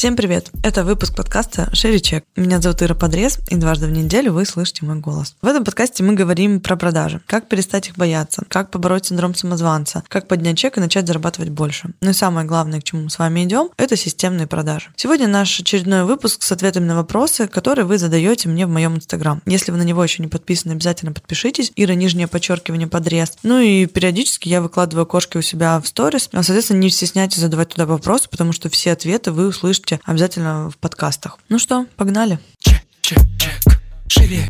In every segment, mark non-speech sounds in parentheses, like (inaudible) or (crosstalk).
Всем привет! Это выпуск подкаста «Шире чек». Меня зовут Ира Подрез, и дважды в неделю вы слышите мой голос. В этом подкасте мы говорим про продажи, как перестать их бояться, как побороть синдром самозванца, как поднять чек и начать зарабатывать больше. Ну и самое главное, к чему мы с вами идем, это системные продажи. Сегодня наш очередной выпуск с ответами на вопросы, которые вы задаете мне в моем инстаграм. Если вы на него еще не подписаны, обязательно подпишитесь. Ира, нижнее подчеркивание, подрез. Ну и периодически я выкладываю окошки у себя в сторис. А, соответственно, не стесняйтесь задавать туда вопросы, потому что все ответы вы услышите обязательно в подкастах. Ну что, погнали. Чек, чек, чек. Шире,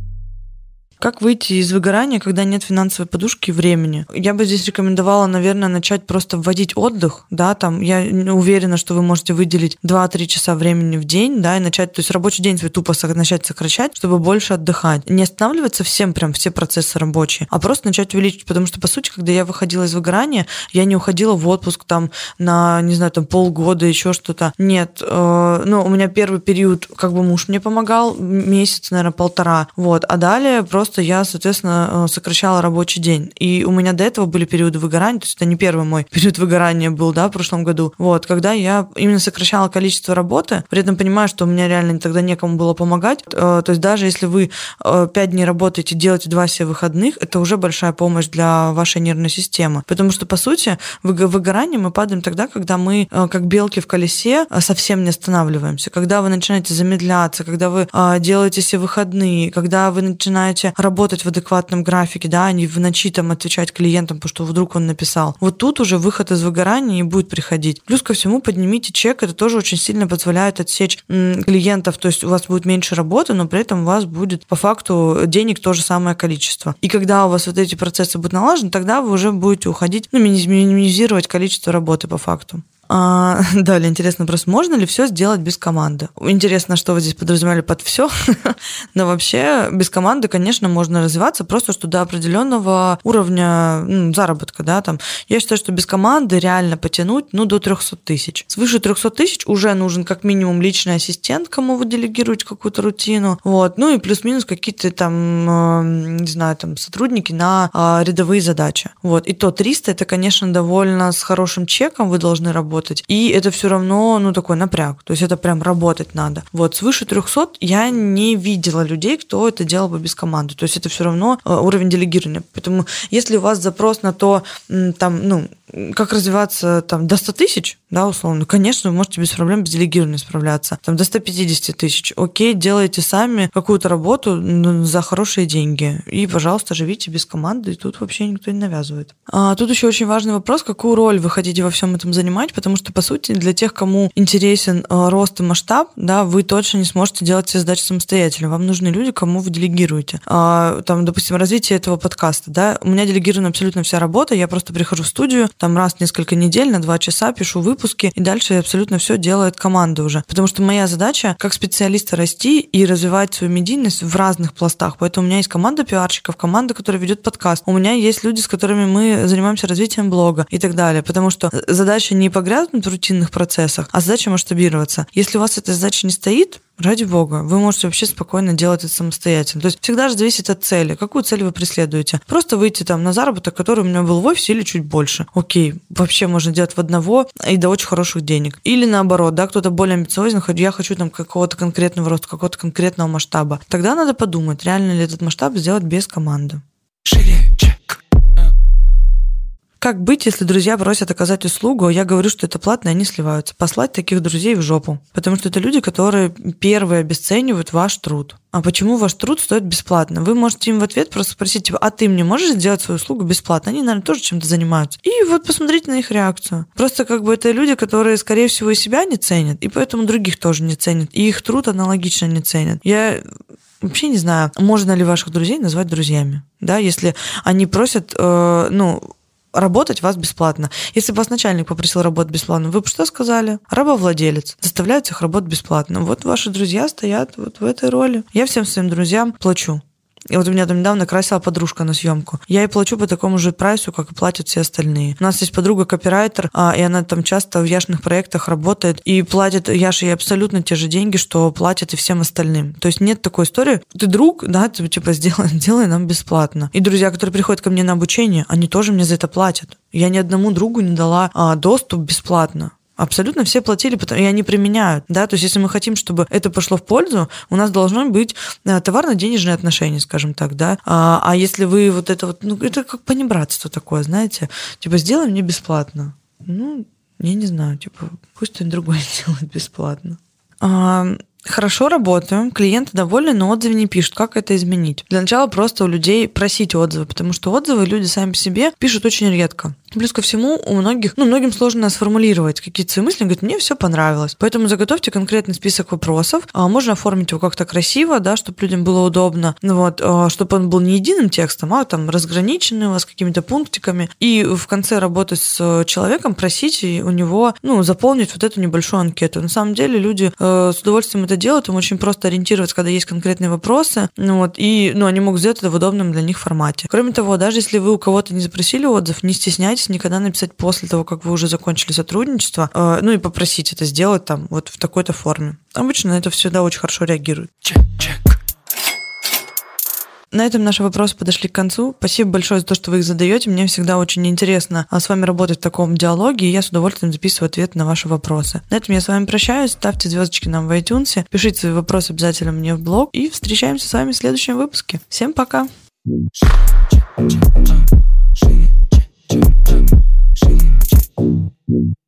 Как выйти из выгорания, когда нет финансовой подушки и времени? Я бы здесь рекомендовала, наверное, начать просто вводить отдых, да, там, я уверена, что вы можете выделить 2-3 часа времени в день, да, и начать, то есть рабочий день свой тупо начать сокращать, чтобы больше отдыхать. Не останавливаться всем прям все процессы рабочие, а просто начать увеличить, потому что, по сути, когда я выходила из выгорания, я не уходила в отпуск там на, не знаю, там полгода, еще что-то. Нет, э, ну, у меня первый период, как бы муж мне помогал, месяц, наверное, полтора, вот, а далее просто я, соответственно, э, сокращала рабочий день. И у меня до этого были периоды выгорания, то есть это не первый мой (laughs) период выгорания был, да, в прошлом году, вот, когда я именно сокращала количество работы, при этом понимаю, что у меня реально тогда некому было помогать, Э, то есть даже если вы э, пять дней работаете, делаете два себе выходных, это уже большая помощь для вашей нервной системы, потому что, по сути, в выго- выгорание мы падаем тогда, когда мы, э, как белки в колесе, э, совсем не останавливаемся, когда вы начинаете замедляться, когда вы э, делаете себе выходные, когда вы начинаете работать в адекватном графике, да, а не в ночи там отвечать клиентам, потому что вдруг он написал. Вот тут уже выход из выгорания и будет приходить. Плюс ко всему поднимите чек, это тоже очень сильно позволяет отсечь клиентов, то есть у вас будет меньше работы, но при этом у вас будет по факту денег то же самое количество. И когда у вас вот эти процессы будут налажены, тогда вы уже будете уходить, ну, минимизировать количество работы по факту. А, (laughs) далее, интересный вопрос. Можно ли все сделать без команды? Интересно, что вы здесь подразумевали под все. (laughs) Но вообще без команды, конечно, можно развиваться, просто что до определенного уровня ну, заработка, да, там. Я считаю, что без команды реально потянуть, ну, до 300 тысяч. Свыше 300 тысяч уже нужен как минимум личный ассистент, кому вы делегируете какую-то рутину, вот. Ну и плюс-минус какие-то там, э, не знаю, там сотрудники на э, рядовые задачи. Вот. И то 300 это, конечно, довольно с хорошим чеком вы должны работать. И это все равно, ну, такой напряг. То есть это прям работать надо. Вот. Свыше 300 я не видела людей, кто это делал бы без команды. То есть это все равно э, уровень делегирования. Поэтому если у вас запрос на то, там, ну, как развиваться там до 100 тысяч, да, условно, конечно, вы можете без проблем без делегирования справляться. Там до 150 тысяч. Окей, делайте сами какую-то работу за хорошие деньги. И, пожалуйста, живите без команды, и тут вообще никто не навязывает. А, тут еще очень важный вопрос, какую роль вы хотите во всем этом занимать, потому что, по сути, для тех, кому интересен э, рост и масштаб, да, вы точно не сможете делать все задачи самостоятельно. Вам нужны люди, кому вы делегируете. А, там, допустим, развитие этого подкаста, да, у меня делегирована абсолютно вся работа, я просто прихожу в студию, там раз в несколько недель на два часа пишу выпуски, и дальше абсолютно все делает команда уже. Потому что моя задача как специалиста расти и развивать свою медийность в разных пластах. Поэтому у меня есть команда пиарщиков, команда, которая ведет подкаст. У меня есть люди, с которыми мы занимаемся развитием блога и так далее. Потому что задача не погрязнуть в рутинных процессах, а задача масштабироваться. Если у вас эта задача не стоит, Ради бога, вы можете вообще спокойно делать это самостоятельно. То есть всегда же зависит от цели. Какую цель вы преследуете? Просто выйти там на заработок, который у меня был в офисе или чуть больше. Окей, вообще можно делать в одного и до очень хороших денег. Или наоборот, да, кто-то более амбициозен, я хочу там какого-то конкретного роста, какого-то конкретного масштаба. Тогда надо подумать, реально ли этот масштаб сделать без команды. Как быть, если друзья просят оказать услугу, а я говорю, что это платно, и они сливаются? Послать таких друзей в жопу. Потому что это люди, которые первые обесценивают ваш труд. А почему ваш труд стоит бесплатно? Вы можете им в ответ просто спросить, типа, а ты мне можешь сделать свою услугу бесплатно? Они, наверное, тоже чем-то занимаются. И вот посмотрите на их реакцию. Просто как бы это люди, которые, скорее всего, и себя не ценят, и поэтому других тоже не ценят. И их труд аналогично не ценят. Я вообще не знаю, можно ли ваших друзей назвать друзьями, да, если они просят, э, ну, работать вас бесплатно. Если бы вас начальник попросил работать бесплатно, вы бы что сказали? Рабовладелец. Заставляют их работать бесплатно. Вот ваши друзья стоят вот в этой роли. Я всем своим друзьям плачу. И вот у меня там недавно красила подружка на съемку. Я ей плачу по такому же прайсу, как и платят все остальные. У нас есть подруга копирайтер, а, и она там часто в Яшных проектах работает и платит Яше ей абсолютно те же деньги, что платят и всем остальным. То есть нет такой истории. Ты друг, да, ты типа сделай, (laughs) делай нам бесплатно. И друзья, которые приходят ко мне на обучение, они тоже мне за это платят. Я ни одному другу не дала а, доступ бесплатно. Абсолютно все платили, и они применяют. Да? То есть если мы хотим, чтобы это пошло в пользу, у нас должно быть э, товарно-денежные отношения, скажем так. Да? А, а если вы вот это вот, ну, это как понебратство такое, знаете, типа, сделай мне бесплатно. Ну, я не знаю, типа, пусть кто-нибудь другой (laughs) делает бесплатно. А, Хорошо работаем, клиенты довольны, но отзывы не пишут. Как это изменить? Для начала просто у людей просить отзывы, потому что отзывы люди сами по себе пишут очень редко. Плюс ко всему, у многих, ну, многим сложно сформулировать какие-то свои мысли, говорят, мне все понравилось. Поэтому заготовьте конкретный список вопросов. А, можно оформить его как-то красиво, да, чтобы людям было удобно. Ну вот, а, чтобы он был не единым текстом, а там разграниченный у вас какими-то пунктиками. И в конце работы с человеком просить у него, ну, заполнить вот эту небольшую анкету. На самом деле люди э, с удовольствием это делают, им очень просто ориентироваться, когда есть конкретные вопросы, ну, вот, и, ну, они могут сделать это в удобном для них формате. Кроме того, даже если вы у кого-то не запросили отзыв, не стесняйтесь старайтесь никогда написать после того, как вы уже закончили сотрудничество, э, ну и попросить это сделать там вот в такой-то форме. Обычно на это всегда очень хорошо реагируют. Чек, чек. На этом наши вопросы подошли к концу. Спасибо большое за то, что вы их задаете. Мне всегда очень интересно а, с вами работать в таком диалоге, и я с удовольствием записываю ответ на ваши вопросы. На этом я с вами прощаюсь. Ставьте звездочки нам в iTunes, пишите свои вопросы обязательно мне в блог, и встречаемся с вами в следующем выпуске. Всем пока! Check, check. Shake it.